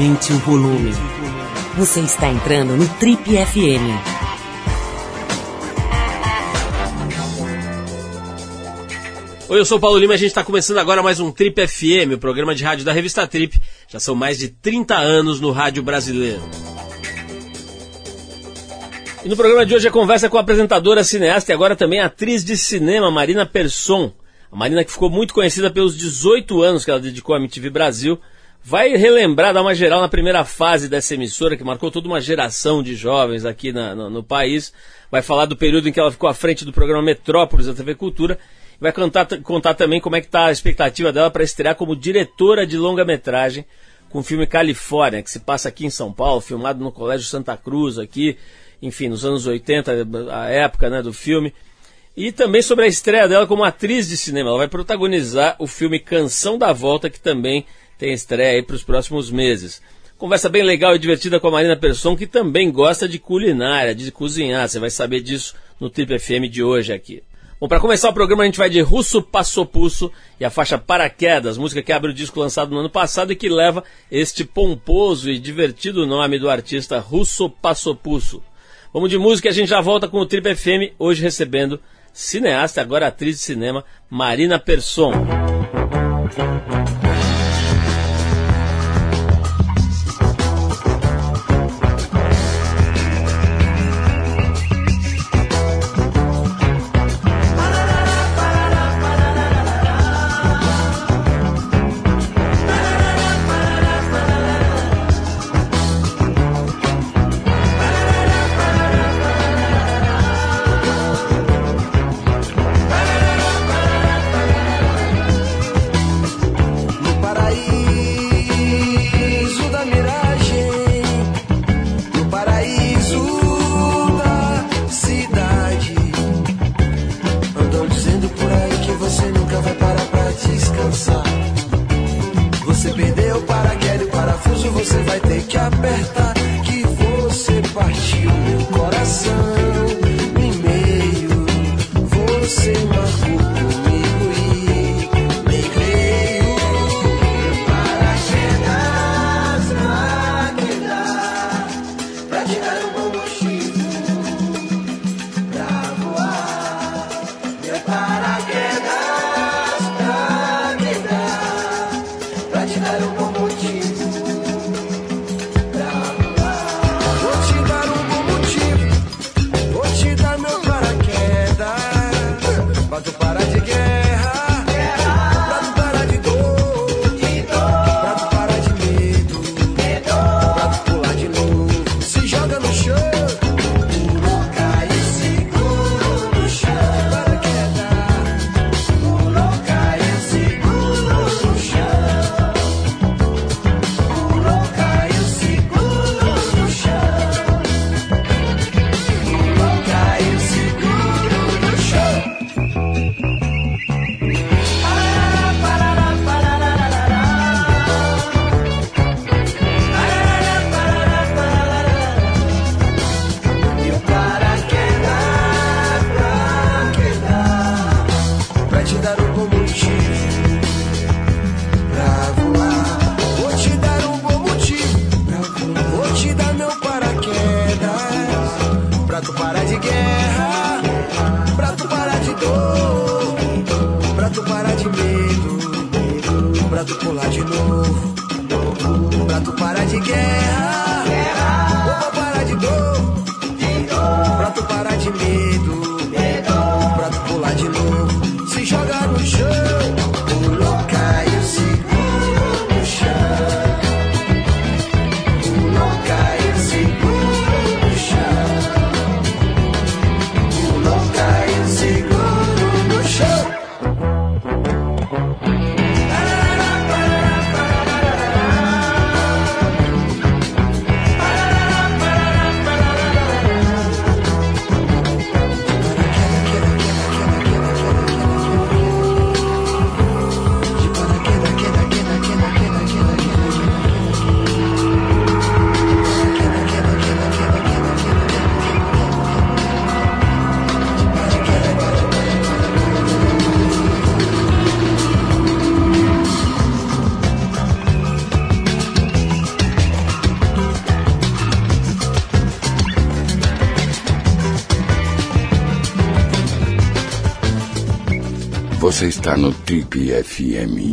Aumente o volume. Você está entrando no Trip FM. Oi, eu sou o Paulo Lima e a gente está começando agora mais um Trip FM, o programa de rádio da revista Trip. Já são mais de 30 anos no rádio brasileiro. E no programa de hoje a conversa com a apresentadora, cineasta e agora também atriz de cinema, Marina Persson. A Marina que ficou muito conhecida pelos 18 anos que ela dedicou à MTV Brasil, vai relembrar, dar uma geral na primeira fase dessa emissora, que marcou toda uma geração de jovens aqui na, no, no, país. Vai falar do período em que ela ficou à frente do programa Metrópolis da TV Cultura. Vai contar, contar também como é que está a expectativa dela para estrear como diretora de longa-metragem com o filme Califórnia, que se passa aqui em São Paulo, filmado no Colégio Santa Cruz, aqui, enfim, nos anos 80, a época né, do filme. E também sobre a estreia dela como atriz de cinema. Ela vai protagonizar o filme Canção da Volta, que também tem estreia aí para os próximos meses. Conversa bem legal e divertida com a Marina Persson, que também gosta de culinária, de cozinhar. Você vai saber disso no Trip FM de hoje aqui. Bom, para começar o programa a gente vai de Russo Passopusso e a faixa Paraquedas, música que abre o disco lançado no ano passado e que leva este pomposo e divertido nome do artista Russo Passopusso. Vamos de música e a gente já volta com o Trip FM, hoje recebendo cineasta, agora atriz de cinema, Marina Persson. Você está no Trip FM.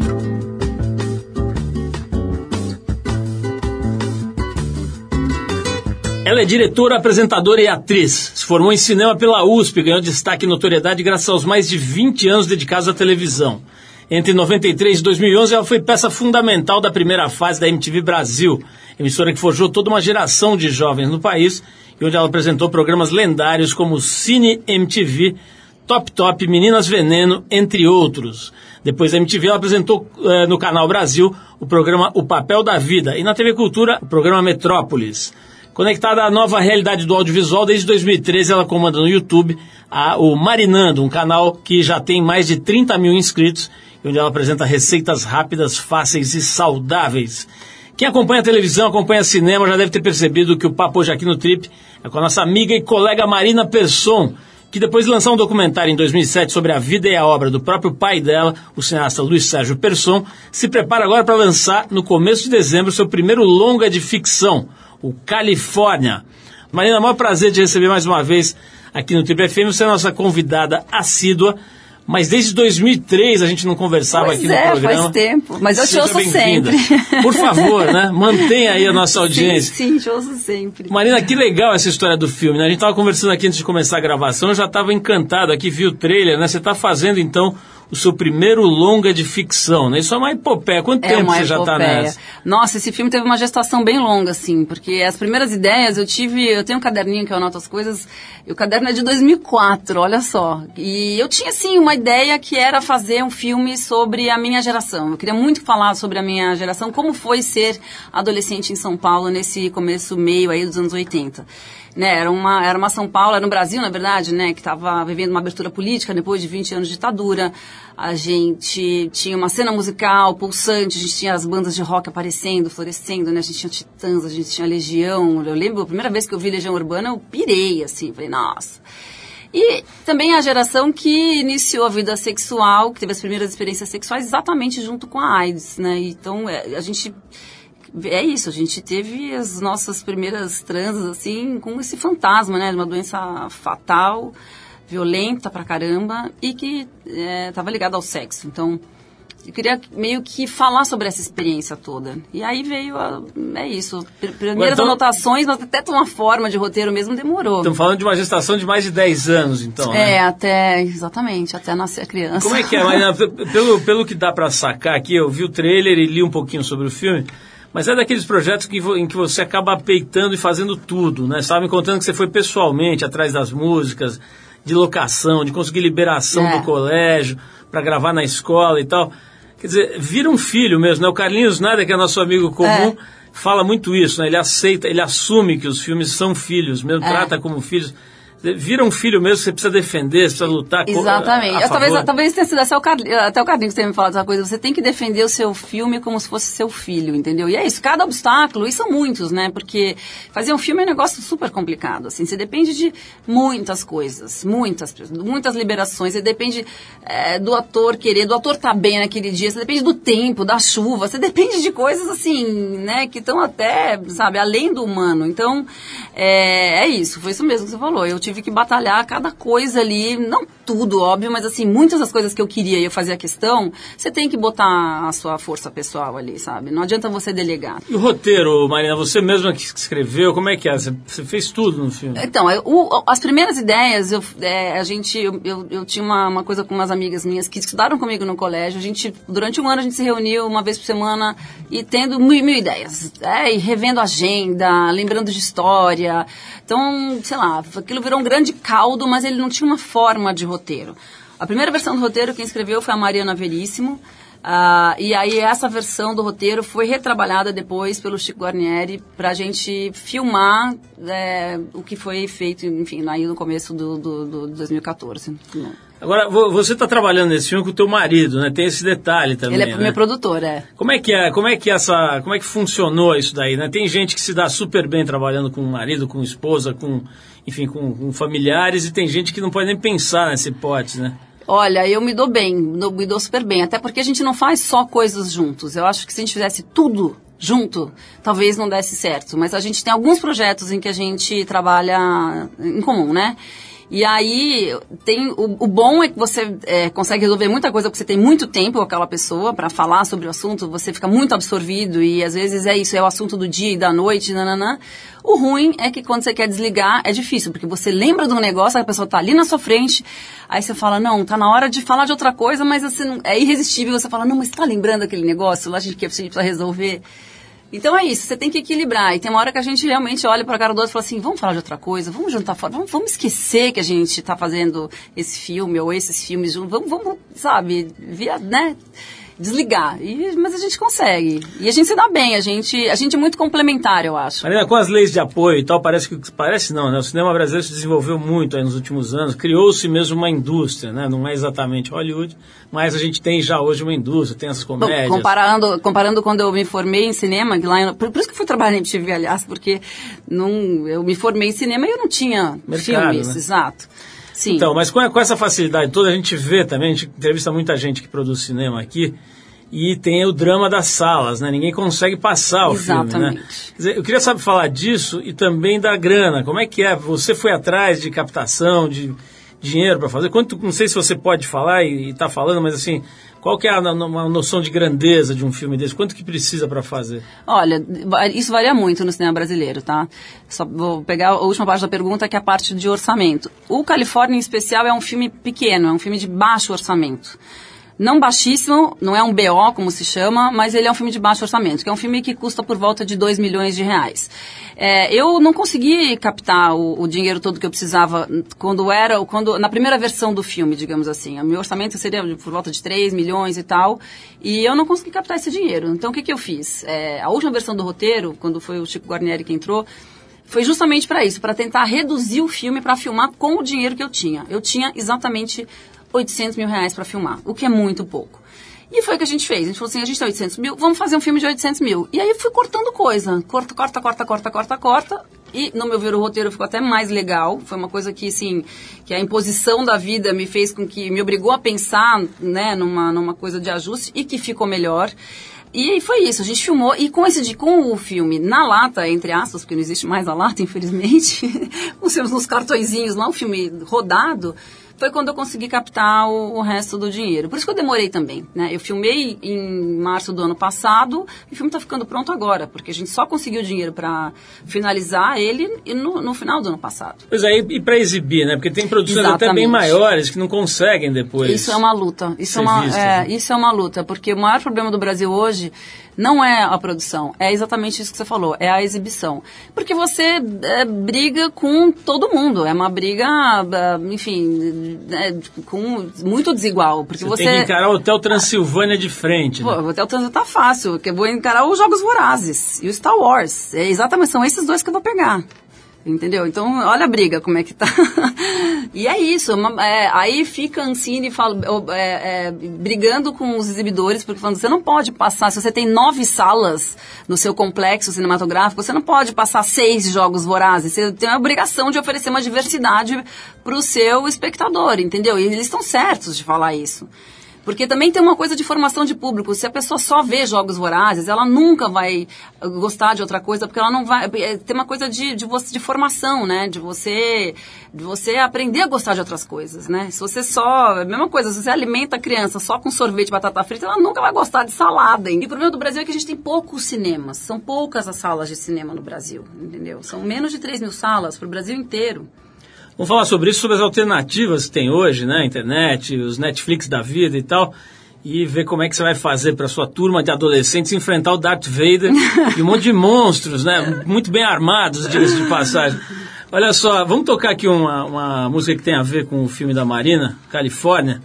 Ela é diretora, apresentadora e atriz. Se formou em cinema pela USP, ganhou destaque e notoriedade graças aos mais de 20 anos dedicados à televisão. Entre 93 e 2011, ela foi peça fundamental da primeira fase da MTV Brasil, emissora que forjou toda uma geração de jovens no país e onde ela apresentou programas lendários como Cine MTV, Top Top, Meninas Veneno, entre outros. Depois da MTV, ela apresentou uh, no Canal Brasil o programa O Papel da Vida e na TV Cultura o programa Metrópolis. Conectada à nova realidade do audiovisual, desde 2013 ela comanda no YouTube a, o Marinando, um canal que já tem mais de 30 mil inscritos onde ela apresenta receitas rápidas, fáceis e saudáveis. Quem acompanha a televisão, acompanha cinema, já deve ter percebido que o papo hoje aqui no Trip é com a nossa amiga e colega Marina Persson, que depois de lançar um documentário em 2007 sobre a vida e a obra do próprio pai dela, o cineasta Luiz Sérgio Persson, se prepara agora para lançar, no começo de dezembro, seu primeiro longa de ficção, o Califórnia. Marina, maior prazer de receber mais uma vez aqui no Triple FM. Você é nossa convidada assídua. Mas desde 2003 a gente não conversava pois aqui é, no programa. faz tempo. Mas eu Seja te ouço sempre. Por favor, né? Mantenha aí a nossa audiência. Sim, sim, te ouço sempre. Marina, que legal essa história do filme, né? A gente estava conversando aqui antes de começar a gravação, eu já estava encantado aqui, vi o trailer, né? Você está fazendo, então, o seu primeiro longa de ficção, né? Isso é uma epopeia. Quanto É tempo você já está nessa? Nossa, esse filme teve uma gestação bem longa, assim, porque as primeiras ideias eu tive, eu tenho um caderninho que eu anoto as coisas, e o caderno é de 2004, olha só. E eu tinha, assim, uma ideia que era fazer um filme sobre a minha geração. Eu queria muito falar sobre a minha geração, como foi ser adolescente em São Paulo nesse começo, meio aí dos anos 80 né, era uma, era uma São Paulo, era no Brasil, na verdade, né, que estava vivendo uma abertura política depois de 20 anos de ditadura. A gente tinha uma cena musical pulsante, a gente tinha as bandas de rock aparecendo, florescendo, né, a gente tinha Titãs, a gente tinha Legião. Eu lembro, a primeira vez que eu vi Legião Urbana, eu pirei, assim, falei, nossa. E também a geração que iniciou a vida sexual, que teve as primeiras experiências sexuais exatamente junto com a AIDS, né, então é, a gente é isso, a gente teve as nossas primeiras transas, assim, com esse fantasma, né? De uma doença fatal, violenta pra caramba e que estava ligada ao sexo. Então, eu queria meio que falar sobre essa experiência toda. E aí veio a, é isso, pr- primeiras então- anotações, mas até uma forma de roteiro mesmo demorou. Estamos falando de uma gestação de mais de 10 anos, então, né? é, até, exatamente, até nascer a criança. Como é que é, Marina? Pelo, pelo que dá pra sacar aqui, eu vi o trailer e li um pouquinho sobre o filme, mas é daqueles projetos que, em que você acaba peitando e fazendo tudo, né? Estava me contando que você foi pessoalmente atrás das músicas, de locação, de conseguir liberação É. do colégio, para gravar na escola e tal. Quer dizer, vira um filho mesmo, né? O Carlinhos Nada, que é nosso amigo comum, É. fala muito isso, né? Ele aceita, ele assume que os filmes são filhos, mesmo É. trata como filhos. Vira um filho mesmo, você precisa defender, você precisa lutar Exatamente. a Eu, talvez, talvez tenha sido até o, Carli- até o Carlinhos que tenha me falado essa coisa. Você tem que defender o seu filme como se fosse seu filho, entendeu? E é isso, cada obstáculo, e são muitos, né? Porque fazer um filme é um negócio super complicado, assim. Você depende de muitas coisas, muitas, muitas liberações. Você depende é, do ator querer, do ator estar bem naquele dia. Você depende do tempo, da chuva. Você depende de coisas, assim, né? Que estão até, sabe, além do humano. Então, é, é isso. Foi isso mesmo que você falou. Eu tive que batalhar cada coisa ali, não tudo, óbvio, mas assim, muitas das coisas que eu queria e eu fazia questão, você tem que botar a sua força pessoal ali, sabe? Não adianta você delegar. E o roteiro, Marina, você mesma que escreveu, como é que é? Você, você fez tudo no filme? Então, eu- o- as primeiras ideias, eu, é, a gente, eu, eu, eu tinha uma, uma coisa com umas amigas minhas que estudaram comigo no colégio. A gente, durante um ano, a gente se reuniu uma vez por semana e tendo mil, mil ideias. É, e revendo agenda, lembrando de história. Então, sei lá, aquilo virou um grande caldo, mas ele não tinha uma forma de roteiro. A primeira versão do roteiro, quem escreveu foi a Mariana Veríssimo. Ah, e aí essa versão do roteiro foi retrabalhada depois pelo Chico Guarnieri para a gente filmar é, o que foi feito, enfim, aí no começo do, do, do 2014. Agora, vo- você está trabalhando nesse filme com o teu marido, né? Tem esse detalhe também, Ele é né? meu produtor, é. Como é que é, como é que essa, como é que funcionou isso daí, né? Tem gente que se dá super bem trabalhando com marido, com esposa, com, enfim, com, com familiares e tem gente que não pode nem pensar nessa hipótese, né? Olha, eu me dou bem, me dou super bem. Até porque a gente não faz só coisas juntos. Eu acho que se a gente fizesse tudo junto, talvez não desse certo. Mas a gente tem alguns projetos em que a gente trabalha em comum, né? E aí, tem o, o bom é que você é, consegue resolver muita coisa porque você tem muito tempo com aquela pessoa para falar sobre o assunto, você fica muito absorvido e às vezes é isso, é o assunto do dia e da noite, nananã. O ruim é que quando você quer desligar é difícil, porque você lembra de um negócio, a pessoa tá ali na sua frente, aí você fala, não, tá na hora de falar de outra coisa, mas assim, é irresistível, você fala, não, mas tá lembrando aquele negócio lá, a gente quer precisa resolver. Então é isso, você tem que equilibrar. E tem uma hora que a gente realmente olha para a cara do outro e fala assim, vamos falar de outra coisa, vamos juntar fora, vamos, vamos esquecer que a gente está fazendo esse filme ou esses filmes vamos, vamos, sabe, via, né? Desligar. E, mas a gente consegue. E a gente se dá bem, a gente, a gente é muito complementar, eu acho. Marina, com as leis de apoio e tal, parece que. Parece não, né? O cinema brasileiro se desenvolveu muito nos últimos anos, criou-se mesmo uma indústria, né? Não é exatamente Hollywood, mas a gente tem já hoje uma indústria, tem essas comédias. Bom, comparando, comparando quando eu me formei em cinema, que lá em, por, por, isso que eu fui trabalhar em MTV, aliás, porque não, eu me formei em cinema e eu não tinha Mercado, filmes, né? exato. Sim. Então, mas com, com, essa facilidade toda, a gente vê também, a gente entrevista muita gente que produz cinema aqui, e tem o drama das salas, né? Ninguém consegue passar o Exatamente. filme, né? Dizer, eu queria saber falar disso e também da grana. Como é que é? Você foi atrás de captação, de dinheiro para fazer? Quanto, não sei se você pode falar e está falando, mas assim, qual que é a, uma noção de grandeza de um filme desse? Quanto que precisa para fazer? Olha, isso varia muito no cinema brasileiro, tá? Só vou pegar a última parte da pergunta, que é a parte de orçamento. O Califórnia, em especial, é um filme pequeno, é um filme de baixo orçamento não baixíssimo, não é um BO, como se chama, mas ele é um filme de baixo orçamento, que é um filme que custa por volta de 2 milhões de reais. É, eu não consegui captar o, o, dinheiro todo que eu precisava quando era, quando, na primeira versão do filme, digamos assim. O meu orçamento seria por volta de 3 milhões e tal, e eu não consegui captar esse dinheiro. Então, o que, que eu fiz? É, a última versão do roteiro, quando foi o Chico Guarnieri que entrou, foi justamente para isso, para tentar reduzir o filme para filmar com o dinheiro que eu tinha. Eu tinha exatamente 800 mil reais para filmar, o que é muito pouco. E foi o que a gente fez. A gente falou assim, a gente tem 800 mil, vamos fazer um filme de 800 mil. E aí fui cortando coisa. Corta, corta, corta, corta, corta, corta. E, no meu ver, o roteiro ficou até mais legal. Foi uma coisa que, assim, que a imposição da vida me fez com que, me obrigou a pensar, né, numa, numa coisa de ajuste e que ficou melhor. E foi isso, a gente filmou, e com esse com o filme na lata, entre aspas, porque não existe mais a lata, infelizmente, os filmes nos cartõezinhos lá, o filme rodado, foi quando eu consegui captar o, o, resto do dinheiro. Por isso que eu demorei também, né? Eu filmei em março do ano passado e o filme está ficando pronto agora, porque a gente só conseguiu dinheiro para finalizar ele no, no, final do ano passado. Pois é, e, para exibir, né? Porque tem produções Exatamente. até bem maiores que não conseguem depois. Isso é uma luta. Isso, é uma, visto, é, né? isso é uma luta, porque o maior problema do Brasil hoje não é a produção, é exatamente isso que você falou, é a exibição. Porque você é, briga com todo mundo, é uma briga, é, enfim, é, com, muito desigual. Porque você, você, tem que encarar o Hotel Transilvânia de frente. Né? Pô, o Hotel Transilvânia tá fácil, porque eu vou encarar os Jogos Vorazes e o Star Wars. É exatamente, são esses dois que eu vou pegar. Entendeu? Então, olha a briga, como é que tá. e é isso. Uma, é, aí fica Ancine fala, é, é, brigando com os exibidores, porque falando, você não pode passar, se você tem nove salas no seu complexo cinematográfico, você não pode passar seis jogos vorazes. Você tem a obrigação de oferecer uma diversidade para o seu espectador, entendeu? E eles estão certos de falar isso. Porque também tem uma coisa de formação de público. Se a pessoa só vê jogos vorazes, ela nunca vai gostar de outra coisa, porque ela não vai. É, tem uma coisa de, de, você, de formação, né? De você, de você aprender a gostar de outras coisas, né? Se você só. A mesma coisa, se você alimenta a criança só com sorvete e batata frita, ela nunca vai gostar de salada. E o problema do Brasil é que a gente tem poucos cinemas. São poucas as salas de cinema no Brasil, entendeu? São menos de 3 mil salas para o Brasil inteiro. Vamos falar sobre isso, sobre as alternativas que tem hoje, né? Internet, os Netflix da vida e tal. E ver como é que você vai fazer para sua turma de adolescentes enfrentar o Darth Vader e um monte de monstros, né? Muito bem armados, diga-se de passagem. Olha só, vamos tocar aqui uma, uma música que tem a ver com o filme da Marina, Califórnia.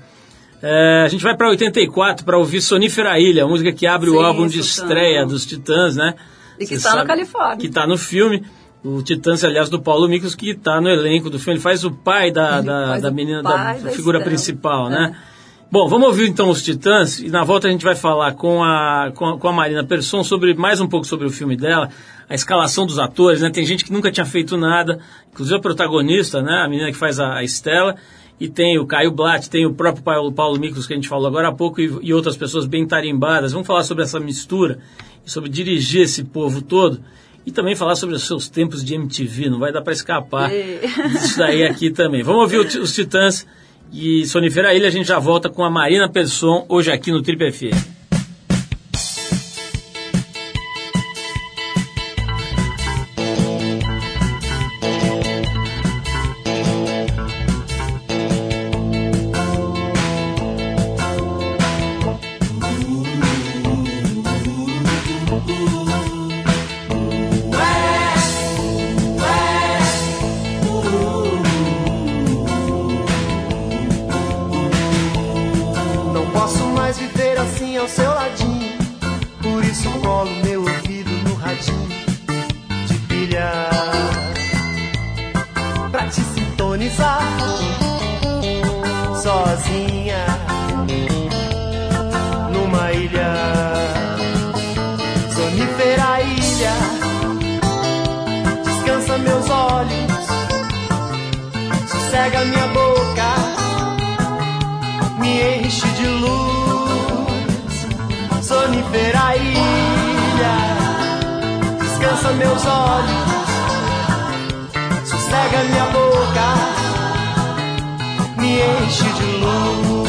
É, a gente vai para 84 para ouvir Sonífera Ilha, a música que abre Sim, o álbum de estreia dos Titãs, né? E que está no Califórnia. Que está no filme. O Titãs, aliás, do Paulo Miklos, que está no elenco do filme. Ele faz o pai da, da, da menina, da, da, figura Estela. principal, né? É. Bom, vamos ouvir então os Titãs e na volta a gente vai falar com a, com a, com a, Marina Persson sobre mais um pouco sobre o filme dela, a escalação dos atores, né? Tem gente que nunca tinha feito nada, inclusive a protagonista, né? A menina que faz a, a Estela, e tem o Caio Blatt, tem o próprio Paulo, Paulo Miklos que a gente falou agora há pouco e, e outras pessoas bem tarimbadas. Vamos falar sobre essa mistura e sobre dirigir esse povo todo e também falar sobre os seus tempos de MTV. Não vai dar para escapar disso daí aqui também. Vamos ouvir os Titãs e Sonifera Ilha. A gente já volta com a Marina Persson hoje aqui no Trip FM. Cansa meus olhos, sossega minha boca, me enche de luz.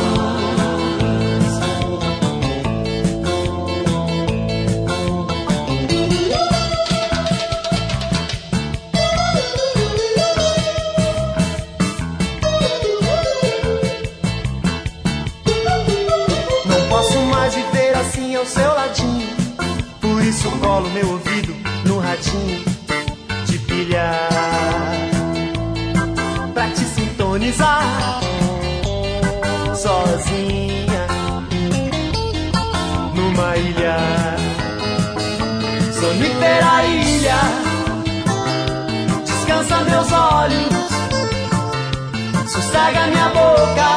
Não posso mais viver assim ao seu ladinho, por isso colo meu ouvido no ratinho de pilha pra te sintonizar sozinha numa ilha. Sonífera ilha. Descansa meus olhos. Sossega minha boca.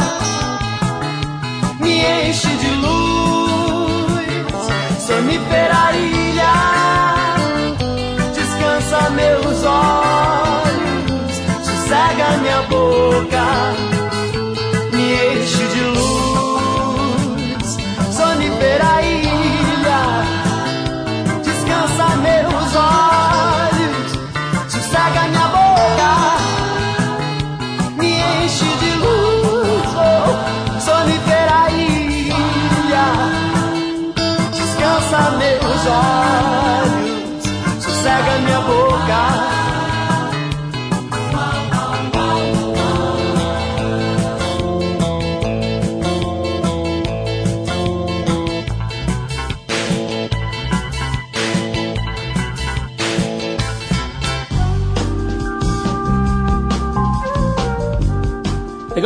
Me enche de luz. Sonífera ilha meus olhos, sossega minha boca, me enche de luz, sonifera ilha, descansa meus olhos, sossega minha boca, me enche de luz, oh, sonifera ilha, descansa meus olhos.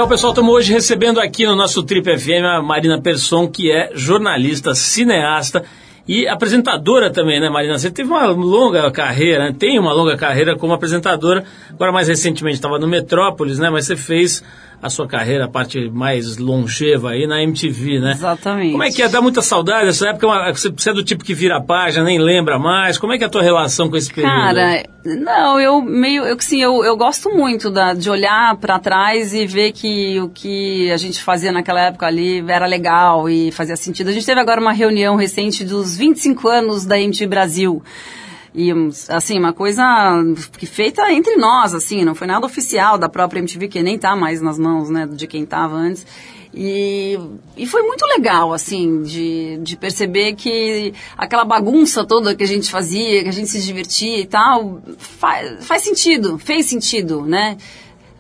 Legal, pessoal, estamos hoje recebendo aqui no nosso Trip FM a Marina Persson, que é jornalista, cineasta e apresentadora também, né, Marina? Você teve uma longa carreira, né? tem uma longa carreira como apresentadora. Agora, mais recentemente, estava no Metrópolis, né? Mas você fez a sua carreira, a parte mais longeva aí na MTV, né? Exatamente. Como é que é? Dá muita saudade dessa época? Você é do tipo que vira a página, nem lembra mais. Como é que é a tua relação com esse período? Cara, não, eu meio, eu sim, eu, eu gosto muito da, de olhar para trás e ver que o que a gente fazia naquela época ali era legal e fazia sentido. A gente teve agora uma reunião recente dos 25 anos da MTV Brasil. E, assim, uma coisa que feita entre nós, assim, não foi nada oficial da própria MTV, que nem tá mais nas mãos, né, de quem tava antes. E, e foi muito legal, assim, de, de perceber que aquela bagunça toda que a gente fazia, que a gente se divertia e tal, faz, faz sentido, fez sentido, né?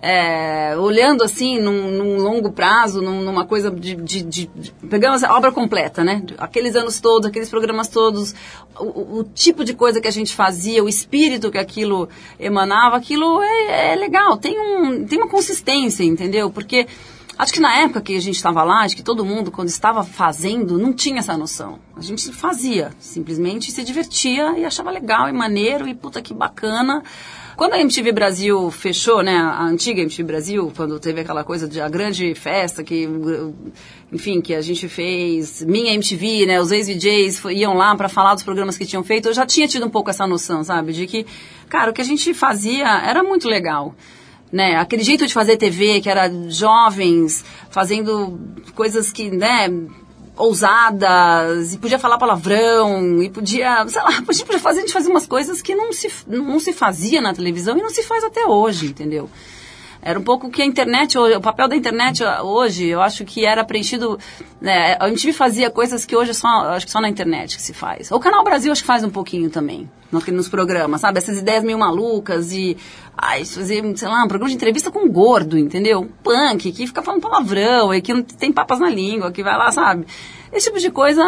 É, olhando assim num, num longo prazo, num, numa coisa de, de, de, de, Pegamos a obra completa, né? Aqueles anos todos, aqueles programas todos, o, o, tipo de coisa que a gente fazia, o espírito que aquilo emanava, aquilo é, é legal, tem, um, tem uma consistência, entendeu? Porque. Acho que na época que a gente estava lá, acho que todo mundo, quando estava fazendo, não tinha essa noção. A gente fazia, simplesmente se divertia e achava legal e maneiro e puta que bacana. Quando a MTV Brasil fechou, né, a antiga MTV Brasil, quando teve aquela coisa de a grande festa que, enfim, que a gente fez, minha MTV, né, os ex-VJs iam lá para falar dos programas que tinham feito, eu já tinha tido um pouco essa noção, sabe, de que, cara, o que a gente fazia era muito legal. Né, aquele jeito de fazer TV, que era jovens fazendo coisas que, né, ousadas, e podia falar palavrão, e podia, sei lá, podia, podia fazer, a gente fazia umas coisas que não se, não se fazia na televisão e não se faz até hoje, entendeu? Era um pouco que a internet, o papel da internet hoje, eu acho que era preenchido. Né, a MTV fazia coisas que hoje só, acho que só na internet que se faz. O Canal Brasil acho que faz um pouquinho também, nos programas, sabe? Essas ideias meio malucas e. Ai, fazer, sei lá, um programa de entrevista com um gordo, entendeu? Um punk, que fica falando palavrão, e que não tem papas na língua, que vai lá, sabe? Esse tipo de coisa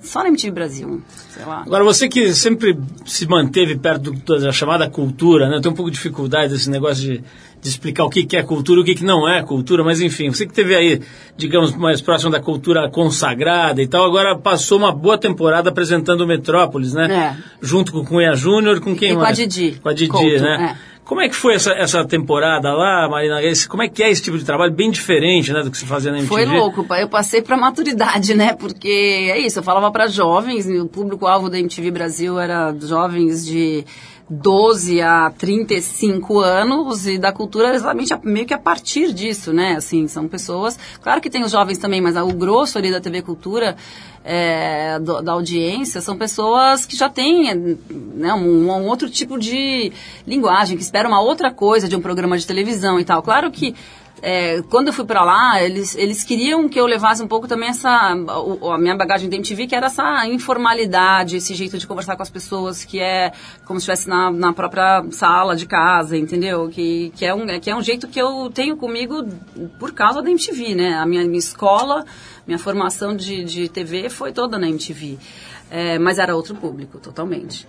só na MTV Brasil. Agora, você que sempre se manteve perto do, da chamada cultura, né? Tem um pouco de dificuldade desse negócio de, de explicar o que, que é cultura e o que, que não é cultura, mas enfim, você que teve aí, digamos, mais próximo da cultura consagrada e tal, agora passou uma boa temporada apresentando o Metrópolis, né? É. Junto com o Cunha Júnior, com quem e mais? Com a Didi. Com a Didi, Couto, né? É. Como é que foi essa, essa temporada lá, Marina? Esse, como é que é esse tipo de trabalho? Bem diferente, né, do que se fazia na MTV. Foi louco, eu passei para maturidade, né? Porque é isso, eu falava para jovens, o público-alvo da MTV Brasil era jovens de 12 a 35 anos e da cultura exatamente meio que a partir disso, né? Assim, são pessoas, claro que tem os jovens também, mas o grosso ali da TV Cultura é, do, da audiência são pessoas que já têm né, um, um, outro tipo de linguagem, que esperam uma outra coisa de um programa de televisão e tal. Claro que é, quando eu fui para lá, eles, eles queriam que eu levasse um pouco também essa, a, a minha bagagem da MTV, que era essa informalidade, esse jeito de conversar com as pessoas, que é como se estivesse na, na própria sala de casa, entendeu? Que, que, é um, que é um jeito que eu tenho comigo por causa da MTV, né? A minha, minha escola minha formação de, de TV foi toda na MTV. É, mas era outro público, totalmente.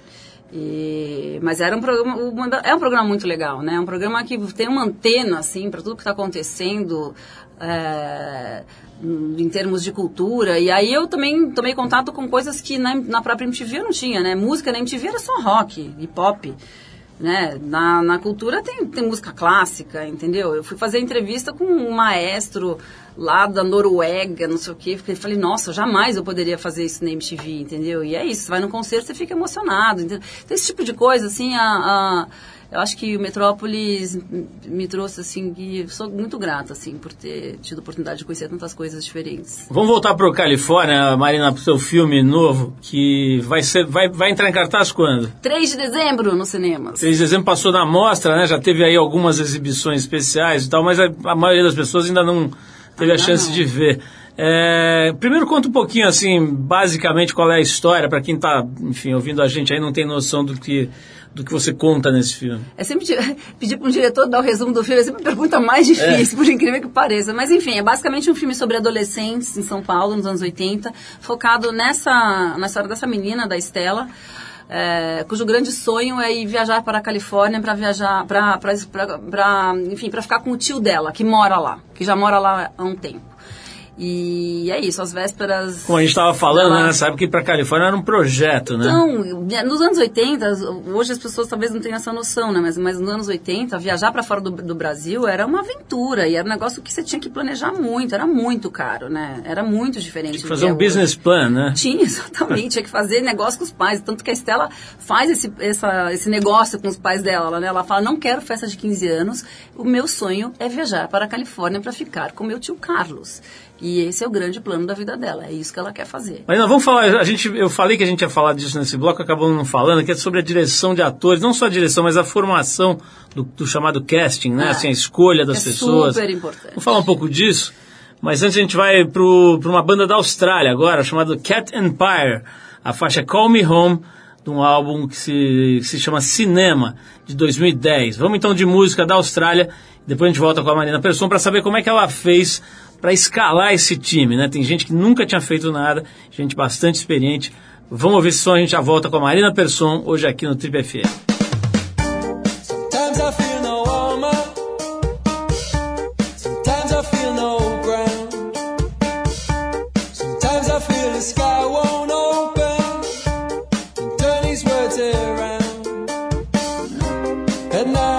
E, mas era um programa, é um programa muito legal, né? É um programa que tem uma antena, assim, para tudo que está acontecendo é, em termos de cultura. E aí eu também tomei contato com coisas que na, na própria MTV eu não tinha, né? Música na MTV era só rock e pop. Né? Na, na cultura tem, tem música clássica, entendeu? Eu fui fazer entrevista com um maestro lá da Noruega, não sei o quê. Eu falei, nossa, jamais eu poderia fazer isso na MTV, entendeu? E é isso, você vai no concerto, você fica emocionado. Entendeu? Então, esse tipo de coisa, assim, a, a eu acho que o Metrópolis me trouxe, assim, que sou muito grata, assim, por ter tido a oportunidade de conhecer tantas coisas diferentes. Vamos voltar para o Califórnia, Marina, para o seu filme novo, que vai, ser, vai, vai entrar em cartaz quando? 3 de dezembro no cinema. 3 de dezembro passou na mostra, né? Já teve aí algumas exibições especiais e tal, mas a, a maioria das pessoas ainda não teve a chance não. de ver. É, primeiro conta um pouquinho assim, basicamente qual é a história para quem está, enfim, ouvindo a gente aí não tem noção do que do que você conta nesse filme. É sempre pedir para um diretor dar o resumo do filme é sempre a pergunta mais difícil, é. por incrível que pareça. Mas enfim, é basicamente um filme sobre adolescentes em São Paulo nos anos 80, focado nessa na história dessa menina da Estela. É, cujo grande sonho é ir viajar para a Califórnia para viajar para enfim para ficar com o tio dela que mora lá que já mora lá há um tempo e é isso, as vésperas. Como a gente estava falando, né? Sabe que para Califórnia era um projeto, né? Então, nos anos 80, hoje as pessoas talvez não tenham essa noção, né? Mas, mas nos anos 80, viajar para fora do, do, Brasil era uma aventura e era um negócio que você tinha que planejar muito, era muito caro, né? Era muito diferente. Tinha que fazer um business plan, né? Tinha, exatamente. tinha que fazer negócio com os pais. Tanto que a Estela faz esse, essa, esse negócio com os pais dela, né? Ela fala: não quero festa de 15 anos, o meu sonho é viajar para a Califórnia para ficar com meu tio Carlos. E esse é o grande plano da vida dela, é isso que ela quer fazer. Nós vamos falar, a gente, eu falei que a gente ia falar disso nesse bloco, acabou não falando, que é sobre a direção de atores, não só a direção, mas a formação do, do chamado casting, né? É. Assim, a escolha das é pessoas. super importante. Vamos falar um pouco disso, mas antes a gente vai para uma banda da Austrália agora, chamada Cat Empire, a faixa Call Me Home, de um álbum que se, que se chama Cinema, de 2010. Vamos então de música da Austrália, depois a gente volta com a Marina Persson para saber como é que ela fez para escalar esse time, né? Tem gente que nunca tinha feito nada, gente bastante experiente. Vamos ver se só a gente já volta com a Marina Persson hoje aqui no Trip FM. And now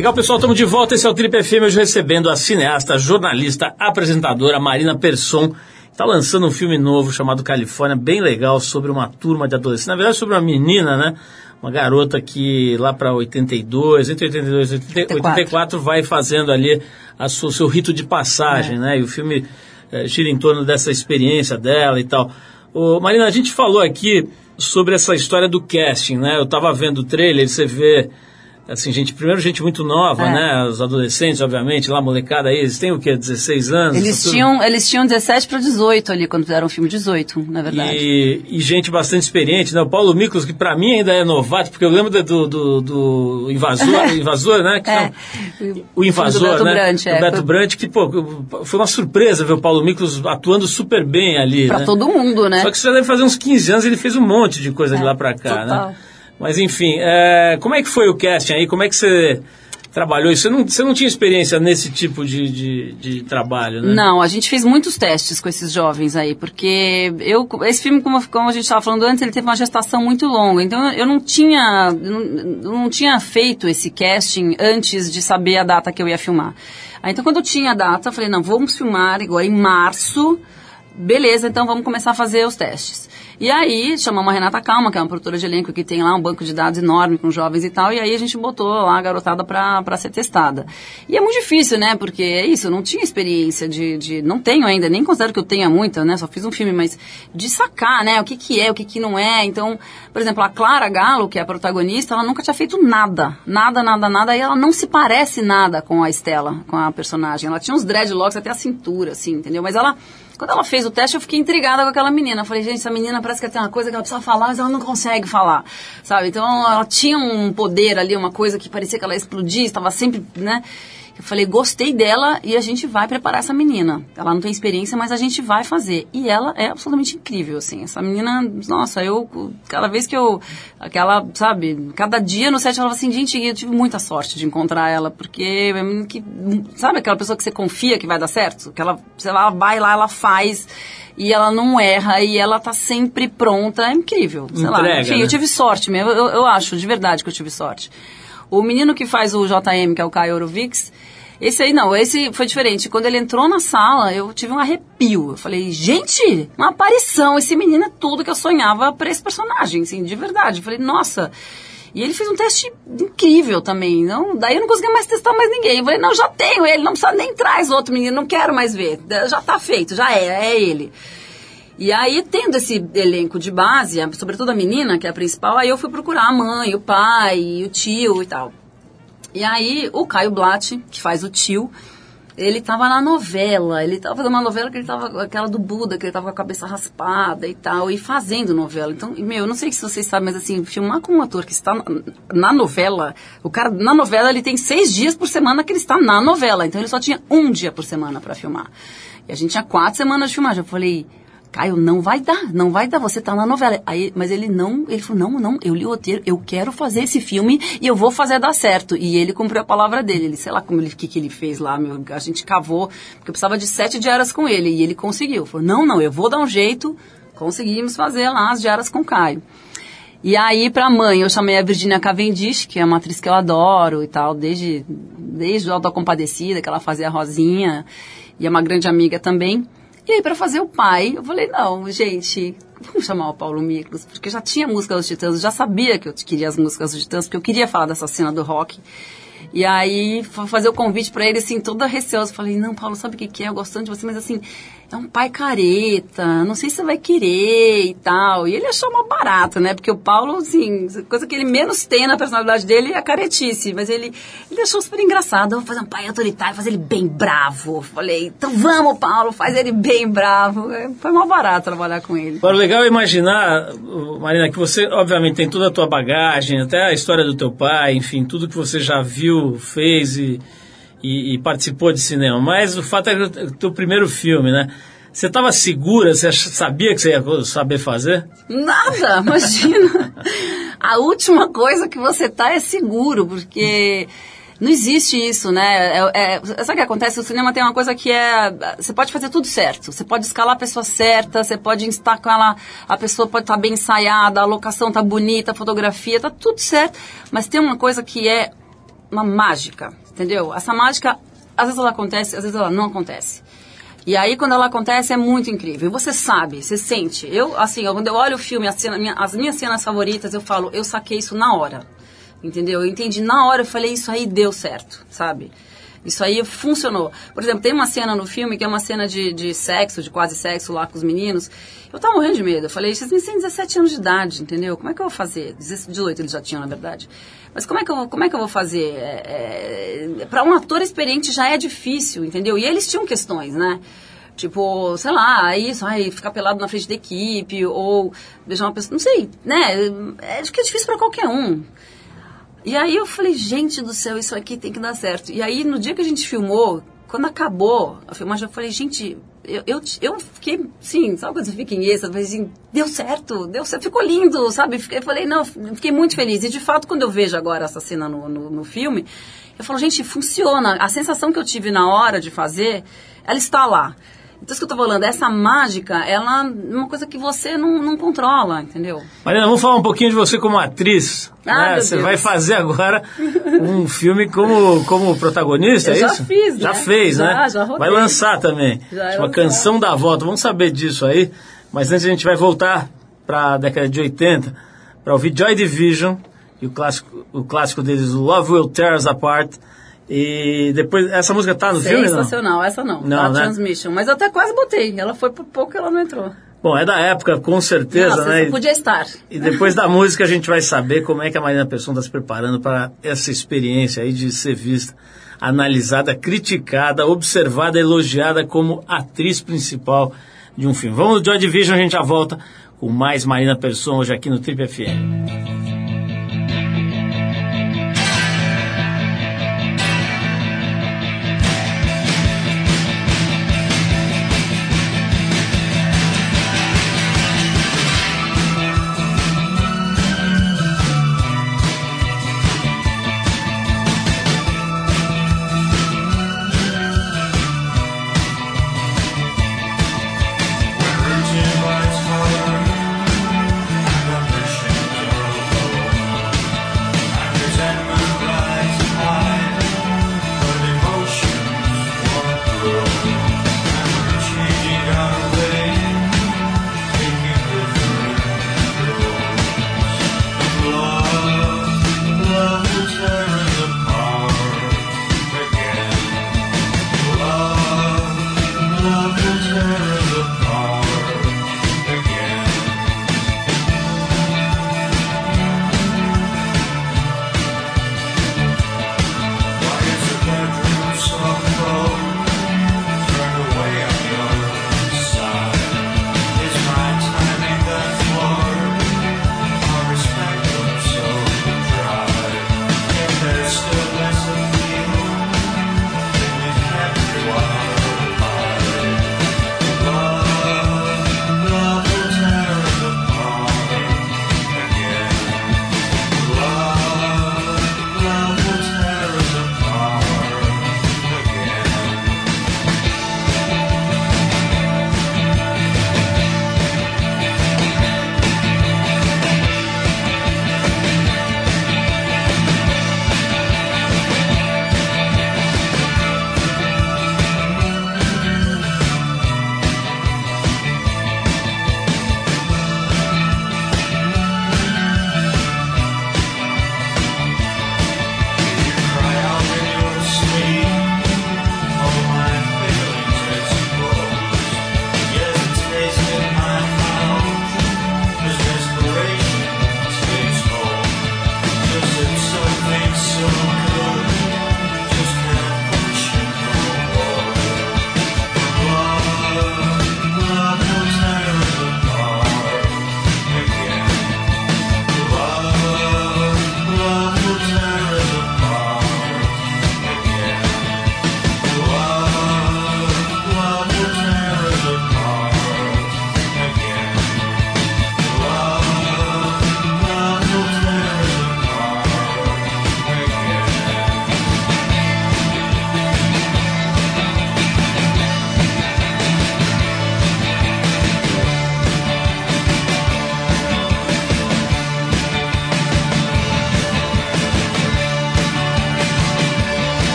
Legal, pessoal, estamos de volta. Esse é o Trip FM, hoje recebendo a cineasta, jornalista, apresentadora Marina Persson. Está lançando um filme novo chamado Califórnia, bem legal, sobre uma turma de adolescentes. Na verdade, sobre uma menina, né? Uma garota que lá para 82, entre 82 e 80, 84, vai fazendo ali o seu rito de passagem, né? E o filme eh, gira em torno dessa experiência dela e tal. Ô, Marina, a gente falou aqui sobre essa história do casting, né? Eu estava vendo o trailer, você vê assim, gente, primeiro gente muito nova, É. né? Os adolescentes, obviamente, lá molecada aí, eles têm o quê? 16 anos? Eles Tá tudo- tinham, eles tinham 17 para 18 ali, quando fizeram o filme 18, na verdade. E, e gente bastante experiente, né? O Paulo Miklos, que pra mim ainda é novato, porque eu lembro do, do, do invasor, invasor, né? Que É. o invasor, do Beto né? Brant, é. O Beto Brant, que, pô, foi uma surpresa ver o Paulo Miklos atuando super bem ali, Pra né? todo mundo, né? Só que já deve fazer uns 15 anos, ele fez um monte de coisa de É, lá pra cá, total. né? Mas enfim, é, como é que foi o casting aí? Como é que você trabalhou isso? Você não, você não tinha experiência nesse tipo de, de, de trabalho, né? Não, a gente fez muitos testes com esses jovens aí, porque eu, esse filme, como, como a gente estava falando antes, ele teve uma gestação muito longa. Então eu não tinha, não, não tinha feito esse casting antes de saber a data que eu ia filmar. Aí, então quando eu tinha a data, eu falei, não, vamos filmar agora em março. Beleza, então vamos começar a fazer os testes. E aí, chamamos a Renata Calma, que é uma produtora de elenco que tem lá um banco de dados enorme com jovens e tal, e aí a gente botou lá a garotada pra, ser testada. E é muito difícil, né? Porque é isso, eu não tinha experiência de, de. Não tenho ainda, nem considero que eu tenha muita, né? Só fiz um filme, mas de sacar, né? O que, que é, o que, que não é. Então, por exemplo, a Clara Galo, que é a protagonista, ela nunca tinha feito nada. Nada, nada, nada. E ela não se parece nada com a Estela, com a personagem. Ela tinha uns dreadlocks até a cintura, assim, entendeu? Mas ela. Quando ela fez o teste, eu fiquei intrigada com aquela menina. Eu falei, gente, essa menina parece que tem uma coisa que ela precisa falar, mas ela não consegue falar, sabe? Então, ela tinha um poder ali, uma coisa que parecia que ela ia explodir, estava sempre, né? Eu falei, gostei dela e a gente vai preparar essa menina. Ela não tem experiência, mas a gente vai fazer. E ela é absolutamente incrível, assim. Essa menina, nossa, eu, cada vez que eu, aquela, sabe, cada dia no set ela falava assim, gente, eu tive muita sorte de encontrar ela, porque é menina que, sabe aquela pessoa que você confia que vai dar certo? Que ela, ela vai lá, ela faz e ela não erra e ela tá sempre pronta. É incrível. Sei lá. Entrega, Enfim, né? eu tive sorte mesmo. Eu, eu acho, de verdade, que eu tive sorte. O menino que faz o JM, que é o Caio Orovics, esse aí não, esse foi diferente. Quando ele entrou na sala, eu tive um arrepio. Eu falei, gente, uma aparição. Esse menino é tudo que eu sonhava pra esse personagem, assim, de verdade. Eu falei, nossa. E ele fez um teste incrível também. Não, daí eu não consegui mais testar mais ninguém. Eu falei, não, já tenho ele, não precisa nem traz outro menino, não quero mais ver. Já tá feito, já é, é ele. E aí, tendo esse elenco de base, sobretudo a menina, que é a principal, aí eu fui procurar a mãe, o pai, o tio e tal. E aí, o Caio Blatt, que faz o tio, ele tava na novela, ele tava fazendo uma novela que ele tava, aquela do Buda, que ele tava com a cabeça raspada e tal, e fazendo novela. Então, meu, eu não sei se vocês sabem, mas assim, filmar com um ator que está na, na novela, o cara, na novela, ele tem seis dias por semana que ele está na novela, então ele só tinha um dia por semana para filmar. E a gente tinha quatro semanas de filmagem. Eu falei, Caio, não vai dar, não vai dar, você tá na novela. Aí, mas ele não, ele falou, não, não, eu li o roteiro, eu quero fazer esse filme e eu vou fazer dar certo. E ele cumpriu a palavra dele, ele, sei lá como ele, que, que ele fez lá, meu, a gente cavou, porque eu precisava de sete diárias com ele, e ele conseguiu. Falou, não, não, eu vou dar um jeito, conseguimos fazer lá as diárias com Caio. E aí, pra mãe, eu chamei a Virginia Cavendish, que é uma atriz que eu adoro e tal, desde, desde o Alto da Compadecida, que ela fazia a Rosinha, e é uma grande amiga também. E aí, pra fazer o pai, eu falei, não, gente, vamos chamar o Paulo Miklos, porque já tinha música dos Titãs, eu já sabia que eu queria as músicas dos Titãs, porque eu queria falar dessa cena do rock. E aí, fazer o convite pra ele, assim, toda receosa. Falei, não, Paulo, sabe o que, que é? Eu gosto tanto de você, mas assim, é um pai careta, não sei se você vai querer e tal. E ele achou uma barata, né? Porque o Paulo, assim, coisa que ele menos tem na personalidade dele é a caretice. Mas ele, ele achou super engraçado. Vamos fazer um pai autoritário, fazer ele bem bravo. Falei, então vamos, Paulo, faz ele bem bravo. É, Foi uma barata trabalhar com ele. Agora, legal é imaginar, Marina, que você, obviamente, tem toda a tua bagagem, até a história do teu pai, enfim, tudo que você já viu, fez e, e, e participou de cinema. Mas o fato é que o teu primeiro filme, né? Você estava segura? Você sabia que você ia saber fazer? Nada, imagina. A última coisa que você tá é seguro, porque não existe isso, né? É, é, sabe o que acontece? O cinema tem uma coisa que é. Você pode fazer tudo certo. Você pode escalar a pessoa certa, você pode estar com ela, a pessoa pode estar bem ensaiada, a locação tá bonita, a fotografia, tá tudo certo. Mas tem uma coisa que é uma mágica, entendeu? Essa mágica, às vezes ela acontece, às vezes ela não acontece. E aí, quando ela acontece, é muito incrível. Você sabe, você sente. Eu, assim, quando eu olho o filme, as, cena, minha, as minhas cenas favoritas, eu falo, eu saquei isso na hora. Entendeu? Eu entendi na hora, eu falei, isso aí deu certo, sabe? Isso aí funcionou. Por exemplo, tem uma cena no filme que é uma cena de, de sexo, de quase sexo lá com os meninos. Eu tava morrendo de medo. Eu falei, vocês têm 17 anos de idade, entendeu? Como é que eu vou fazer? 18 eles já tinham, na verdade. Mas como é que eu, como é que eu vou fazer? É, é, para um ator experiente já é difícil, entendeu? E eles tinham questões, né? Tipo, sei lá, isso, ai, ficar pelado na frente da equipe, ou beijar uma pessoa, não sei, né? É, acho que é difícil para qualquer um. E aí eu falei, gente do céu, isso aqui tem que dar certo. E aí, no dia que a gente filmou, quando acabou a filmagem, eu falei, gente, eu, eu, eu fiquei, sim, sabe quando você fica em êxtase? Falei assim, deu certo, deu certo, ficou lindo, sabe? Eu falei, não, fiquei muito feliz. E de fato, quando eu vejo agora essa cena no, no, no filme, eu falo, gente, funciona. A sensação que eu tive na hora de fazer, ela está lá. Então, isso que eu tô falando, essa mágica, ela é uma coisa que você não, não controla, entendeu? Mariana, vamos falar um pouquinho de você como atriz. Ah, né? Você Deus. vai fazer agora um filme como, como protagonista, Eu é já isso? fiz, Já né? fez, Já, né? já rodei. vai lançar também. Já lançar. Canção da Volta. Vamos saber disso aí. Mas antes a gente vai voltar para a década de 80 para ouvir Joy Division e o clássico, o clássico deles, Love Will Tear Us Apart. E depois, essa música tá no filme, não? Sensacional, essa não, Não, a né? Transmission. Mas eu até quase botei, ela foi por pouco que ela não entrou. Bom, é da época, com certeza, Nossa, né? podia estar. E depois da música a gente vai saber como é que a Marina Persson está se preparando para essa experiência aí de ser vista, analisada, criticada, observada, elogiada como atriz principal de um filme. Vamos no Joy Division, a gente já volta com mais Marina Persson hoje aqui no Trip FM.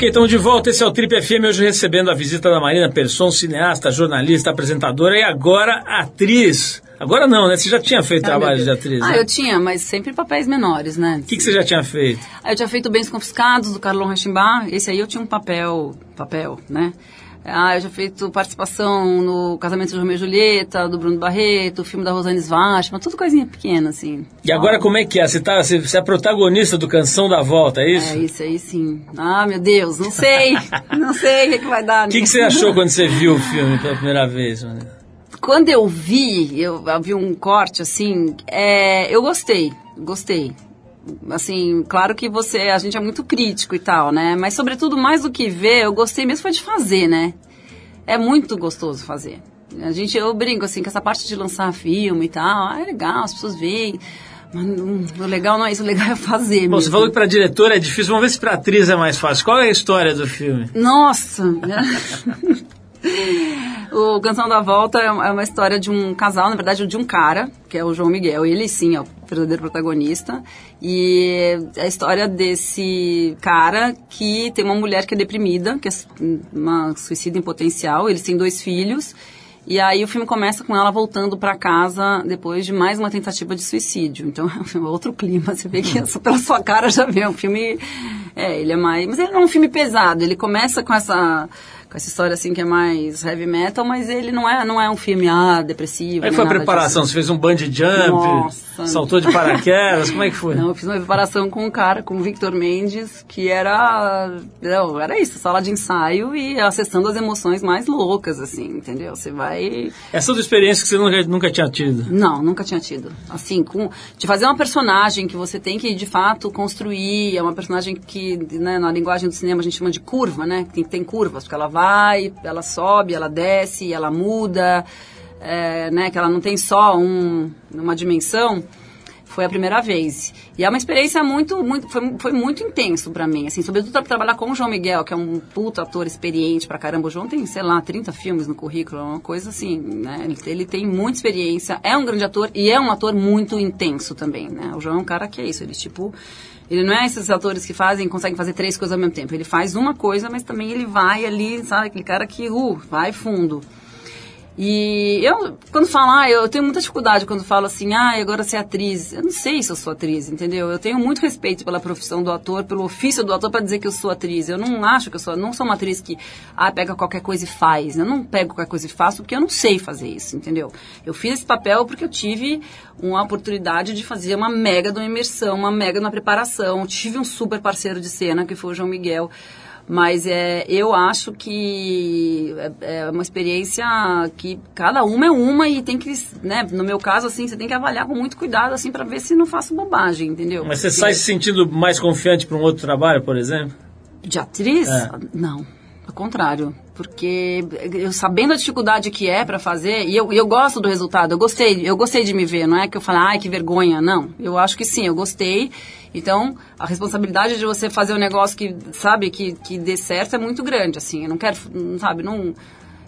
Ok, estamos de volta. Esse é o Trip FM. Hoje recebendo a visita da Marina Persson, cineasta, jornalista, apresentadora e agora atriz. Agora não, né? Você já tinha feito Ah, trabalho de atriz, Ah, né? eu tinha, mas sempre papéis menores, né? O que, que você já tinha feito? Aí eu tinha feito Bens Confiscados, do Carlon Rechimbá. Esse aí eu tinha um papel, papel, né? Ah, eu já feito participação no Casamento de Romeu e Julieta, do Bruno Barreto, o filme da Rosane Svachman, tudo coisinha pequena, assim. E agora como é que é? Você, tá, você, é protagonista do Canção da Volta, é isso? É, isso aí sim. Ah, meu Deus, não sei. não sei o que, que vai dar. O que, que você achou quando você viu o filme pela primeira vez? Marina? Quando eu vi, eu, eu vi um corte assim, é, eu gostei, gostei. Assim, claro que você, a gente é muito crítico e tal, né? Mas sobretudo mais do que ver, eu gostei mesmo foi de fazer, né? É muito gostoso fazer. A gente, eu brinco assim, com essa parte de lançar filme e tal, ah, é legal, as pessoas veem. Mas hum, o legal não é isso, o legal é fazer Bom, mesmo. você falou que para diretor é difícil, vamos ver se para atriz é mais fácil. Qual é a história do filme? Nossa! o Canção da Volta é uma é uma história de um casal, na verdade, de um cara, que é o João Miguel. Ele, sim, é o verdadeiro protagonista. E é a história desse cara que tem uma mulher que é deprimida, que é uma suicida em potencial. Eles têm dois filhos. E aí o filme começa com ela voltando para casa depois de mais uma tentativa de suicídio. Então é um outro clima, você vê que pela sua cara já vê, é um filme, é, ele é mais, mas ele não é um filme pesado, ele começa com essa com essa história assim que é mais heavy metal, mas ele não é não é um filme ah, depressivo. Que nem foi a preparação? disso. Você fez um bungee jump? Nossa. Saltou de paraquedas? Como é que foi? Não, eu fiz uma preparação com um cara, com o Victor Mendes, que era. Não, era isso, sala de ensaio e acessando as emoções mais loucas, assim, entendeu? Você vai. Essa é uma experiência que você nunca, nunca tinha tido. Não, nunca tinha tido. Assim, com, de fazer uma personagem que você tem que, de fato, construir. É uma personagem que, né, na linguagem do cinema, a gente chama de curva, né? Tem, tem curvas, porque ela vai, ela sobe, ela desce, ela muda, é, né? Que ela não tem só um, uma dimensão. Foi a primeira vez. E é uma experiência muito, muito foi, foi muito intenso pra mim, assim, sobretudo tra trabalhar com o João Miguel, que é um puta ator experiente pra caramba. O João tem, sei lá, 30 filmes no currículo, uma coisa assim, né? Ele, ele tem muita experiência, é um grande ator e é um ator muito intenso também, né? O João é um cara que é isso, ele tipo ele não é esses atores que fazem, conseguem fazer três coisas ao mesmo tempo. Ele faz uma coisa, mas também ele vai ali, sabe, aquele cara que, uh, vai fundo. E eu, quando falo, ah, eu tenho muita dificuldade quando falo assim, ah, agora é atriz. Eu não sei se eu sou atriz, entendeu? Eu tenho muito respeito pela profissão do ator, pelo ofício do ator para dizer que eu sou atriz. Eu não acho que eu sou, não sou uma atriz que, ah, pega qualquer coisa e faz. Eu não pego qualquer coisa e faço porque eu não sei fazer isso, entendeu? Eu fiz esse papel porque eu tive uma oportunidade de fazer uma mega de uma imersão, uma mega de uma preparação. Tive um super parceiro de cena, que foi o João Miguel. Mas é, eu acho que é, é uma experiência que cada uma é uma e tem que, né, no meu caso, assim, você tem que avaliar com muito cuidado, assim, para ver se não faço bobagem, entendeu? Mas você Porque- sai se sentindo mais confiante para um outro trabalho, por exemplo? De atriz? É. Não. Ao contrário. Porque eu sabendo a dificuldade que é para fazer, e eu, eu gosto do resultado, eu gostei, eu gostei de me ver, não é que eu falo, ai, que vergonha, não. Eu acho que sim, eu gostei. Então, a responsabilidade de você fazer um negócio que, sabe, que, que dê certo é muito grande, assim. Eu não quero, sabe, não.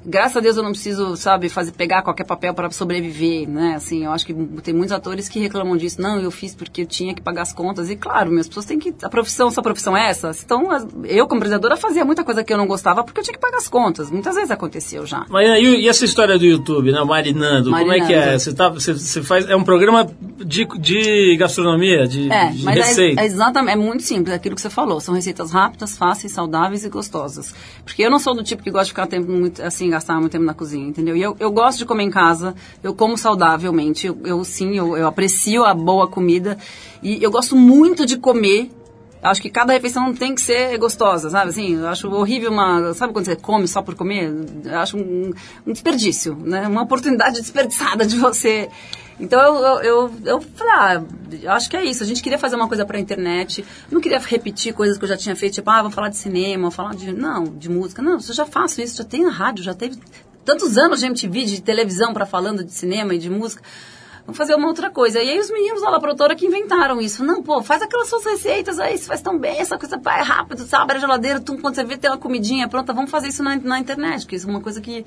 Graças a Deus eu não preciso, sabe, fazer, pegar qualquer papel para sobreviver, né? Assim, eu acho que tem muitos atores que reclamam disso. Não, eu fiz porque eu tinha que pagar as contas. E claro, minhas pessoas têm que. A profissão, sua profissão é essa? Então, eu, como apresentadora, fazia muita coisa que eu não gostava porque eu tinha que pagar as contas. Muitas vezes aconteceu já. Mas e, e essa história do YouTube, né? Marinando, como é que é? Marinando. Você, tá, você, você faz. É um programa de, de gastronomia, de, É, de mas é, receita. é exatamente, é muito simples, aquilo que você falou. São receitas rápidas, fáceis, saudáveis e gostosas. Porque eu não sou do tipo que gosta de ficar tempo muito, assim, gastar muito tempo na cozinha, entendeu? E eu, eu gosto de comer em casa, eu como saudavelmente, eu, eu sim, eu, eu aprecio a boa comida e eu gosto muito de comer. Acho que cada refeição tem que ser gostosa, sabe? Assim, eu acho horrível uma. Sabe quando você come só por comer? Eu acho um, um desperdício, né? Uma oportunidade desperdiçada de você. Então eu, eu, eu, falei, ah, eu acho que é isso. A gente queria fazer uma coisa pra internet. Eu não queria repetir coisas que eu já tinha feito, tipo, ah, vamos falar de cinema, vamos falar de. Não, de música. Não, eu já faço isso, já tem na rádio, já teve tantos anos de MTV, de televisão para falando de cinema e de música. Vamos fazer uma outra coisa. E aí os meninos lá da produtora que inventaram isso. Não, pô, faz aquelas suas receitas aí, você faz tão bem, essa coisa é rápido, você abre a geladeira, tu, quando você vê tem uma comidinha pronta, vamos fazer isso na, na internet, que isso é uma coisa que,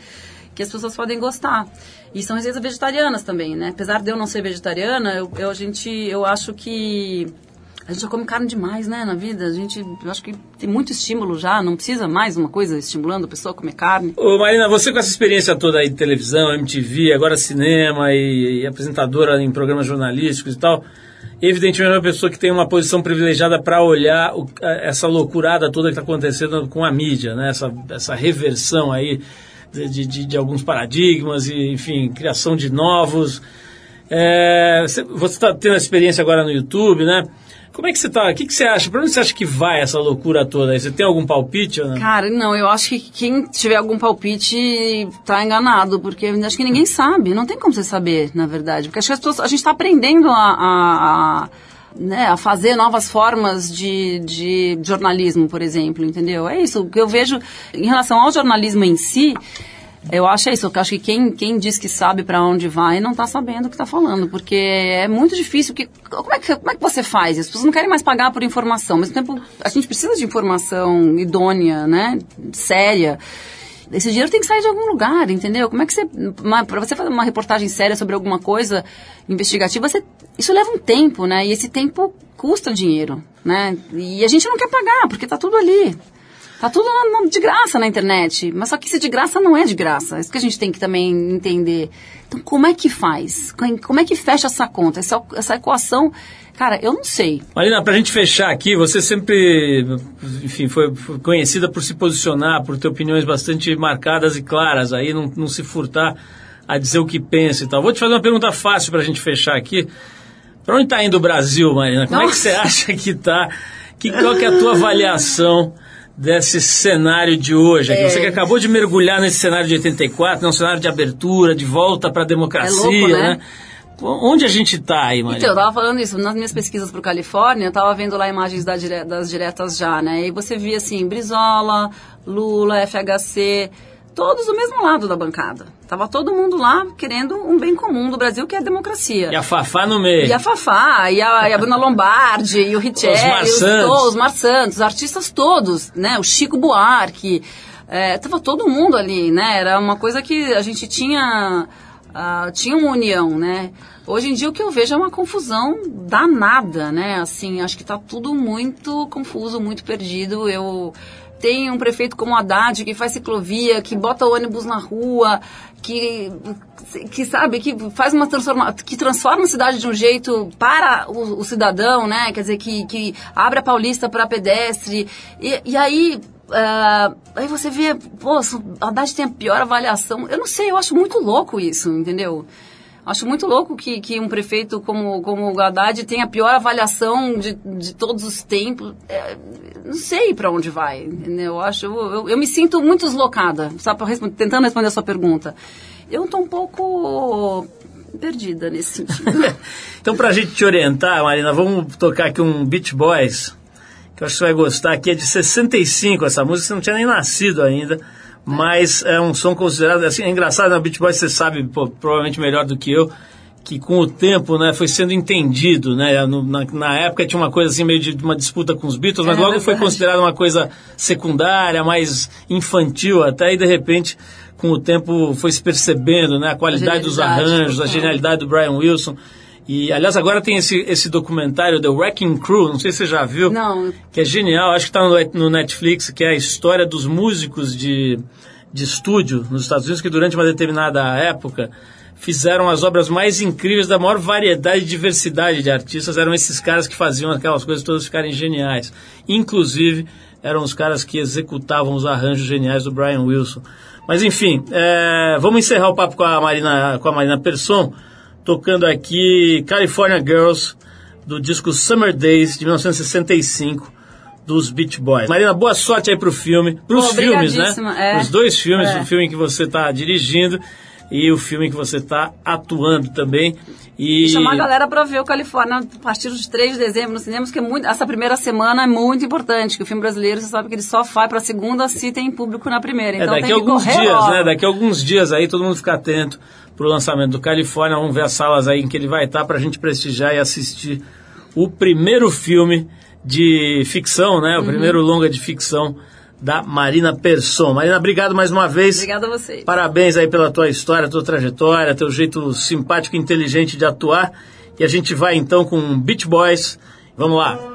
que as pessoas podem gostar. E são receitas vegetarianas também, né? Apesar de eu não ser vegetariana, eu, eu, a gente, eu acho que a gente já come carne demais, né, na vida. A gente, eu acho que tem muito estímulo já, não precisa mais uma coisa estimulando a pessoa a comer carne. Ô Marina, você com essa experiência toda aí de televisão, MTV, agora cinema e, e apresentadora em programas jornalísticos e tal, evidentemente é uma pessoa que tem uma posição privilegiada para olhar o, essa loucurada toda que está acontecendo com a mídia, né? Essa, essa reversão aí de, de, de alguns paradigmas e, enfim, criação de novos. É, você está tendo experiência agora no YouTube, né? Como é que você tá? O que, que você acha? Para onde você acha que vai essa loucura toda? Você tem algum palpite? Cara, não, eu acho que quem tiver algum palpite tá enganado, porque acho que ninguém sabe. Não tem como você saber, na verdade. Porque acho que as pessoas, a gente está aprendendo a, a né, a fazer novas formas de, de jornalismo, por exemplo, entendeu? É isso. O que eu vejo em relação ao jornalismo em si, eu acho isso, eu acho que quem, quem diz que sabe para onde vai não está sabendo o que está falando, porque é muito difícil. Que, como, é que, como é que você faz? As pessoas não querem mais pagar por informação, mas ao mesmo tempo a gente precisa de informação idônea, né, séria. Esse dinheiro tem que sair de algum lugar, entendeu? Como é que você. Para você fazer uma reportagem séria sobre alguma coisa investigativa, você, isso leva um tempo, né? E esse tempo custa dinheiro, né? E a gente não quer pagar, porque está tudo ali. Tá tudo de graça na internet. Mas só que isso de graça não é de graça. Isso que a gente tem que também entender. Então, como é que faz? Como é que fecha essa conta? Essa, essa equação, cara, eu não sei. Marina, pra gente fechar aqui, você sempre, enfim, foi conhecida por se posicionar, por ter opiniões bastante marcadas e claras, aí não, não se furtar a dizer o que pensa e tal. Vou te fazer uma pergunta fácil pra gente fechar aqui. Pra onde tá indo o Brasil, Marina? Como Nossa. é que você acha que tá? Que, qual que é a tua avaliação desse cenário de hoje. É. Você que acabou de mergulhar nesse cenário de 84, né, um cenário de abertura, de volta para a democracia, é louco, né? né? Onde a gente está aí, Maria? Então, eu estava falando isso, nas minhas pesquisas para o Califórnia, eu estava vendo lá imagens das, dire... das diretas já, né? E você via assim, Brizola, Lula, FHC, todos do mesmo lado da bancada. Tava todo mundo lá querendo um bem comum do Brasil, que é a democracia. E a Fafá no meio. E a Fafá, e a, e a Bruna Lombardi, e o Richelli, os, os, os Mar Santos, os artistas todos, né? O Chico Buarque. É, tava todo mundo ali, né? Era uma coisa que a gente tinha... Uh, tinha uma união, né? Hoje em dia o que eu vejo é uma confusão danada, né? Assim, acho que está tudo muito confuso, muito perdido. Eu tem um prefeito como Haddad que faz ciclovia, que bota ônibus na rua, que, que sabe, que faz uma transforma, que transforma a cidade de um jeito para o, o cidadão, né? Quer dizer, que, que abre a Paulista para pedestre. E, e aí, Uh, aí você vê, pô, Haddad tem a pior avaliação. Eu não sei, eu acho muito louco isso, entendeu? Acho muito louco que, que um prefeito como, como o Haddad tenha a pior avaliação de, de todos os tempos. É, não sei para onde vai. Eu, acho, eu, eu, me sinto muito deslocada, sabe, tentando responder a sua pergunta. Eu estou um pouco perdida nesse sentido. então, para a gente te orientar, Marina, vamos tocar aqui um Beach Boys, que eu acho que você vai gostar, que é de 65 essa música, você não tinha nem nascido ainda mas é um som considerado assim, é engraçado, na né? Beat Boys você sabe pô, provavelmente melhor do que eu, que com o tempo, né, foi sendo entendido, né, no, na, na, época tinha uma coisa assim meio de uma disputa com os Beatles, mas é, logo foi considerado uma coisa secundária, mais infantil até, e de repente com o tempo foi se percebendo, né, a qualidade a dos arranjos, a genialidade do Brian Wilson. E, aliás, agora tem esse, esse documentário, The Wrecking Crew, não sei se você já viu. Não. Que é genial, acho que está no, no Netflix, que é a história dos músicos de, de estúdio nos Estados Unidos, que durante uma determinada época fizeram as obras mais incríveis da maior variedade e diversidade de artistas. Eram esses caras que faziam aquelas coisas todas ficarem geniais. Inclusive, eram os caras que executavam os arranjos geniais do Brian Wilson. Mas enfim, é, vamos encerrar o papo com a Marina, com a Marina Persson tocando aqui California Girls, do disco Summer Days, de 1965, dos Beach Boys. Marina, boa sorte aí pro filme, pros oh, filmes, né? É. Os dois filmes, é. o filme que você está dirigindo. e o filme que você está atuando também. E chamar a galera para ver o Califórnia a partir de 3 de dezembro nos cinemas, que é muito, essa primeira semana é muito importante, que o filme brasileiro, você sabe que ele só vai para a segunda se tem público na primeira. Então é, daqui tem a alguns dias, logo. né? Daqui a alguns dias aí, todo mundo fica atento pro lançamento do Califórnia. Vamos ver as salas aí em que ele vai estar para a gente prestigiar e assistir o primeiro filme de ficção, né? O Uhum. primeiro longa de ficção da Marina Persson. Marina, obrigado mais uma vez. Obrigada a vocês. Parabéns aí pela tua história, tua trajetória, teu jeito simpático e inteligente de atuar. E a gente vai então com Beach Boys. Vamos lá.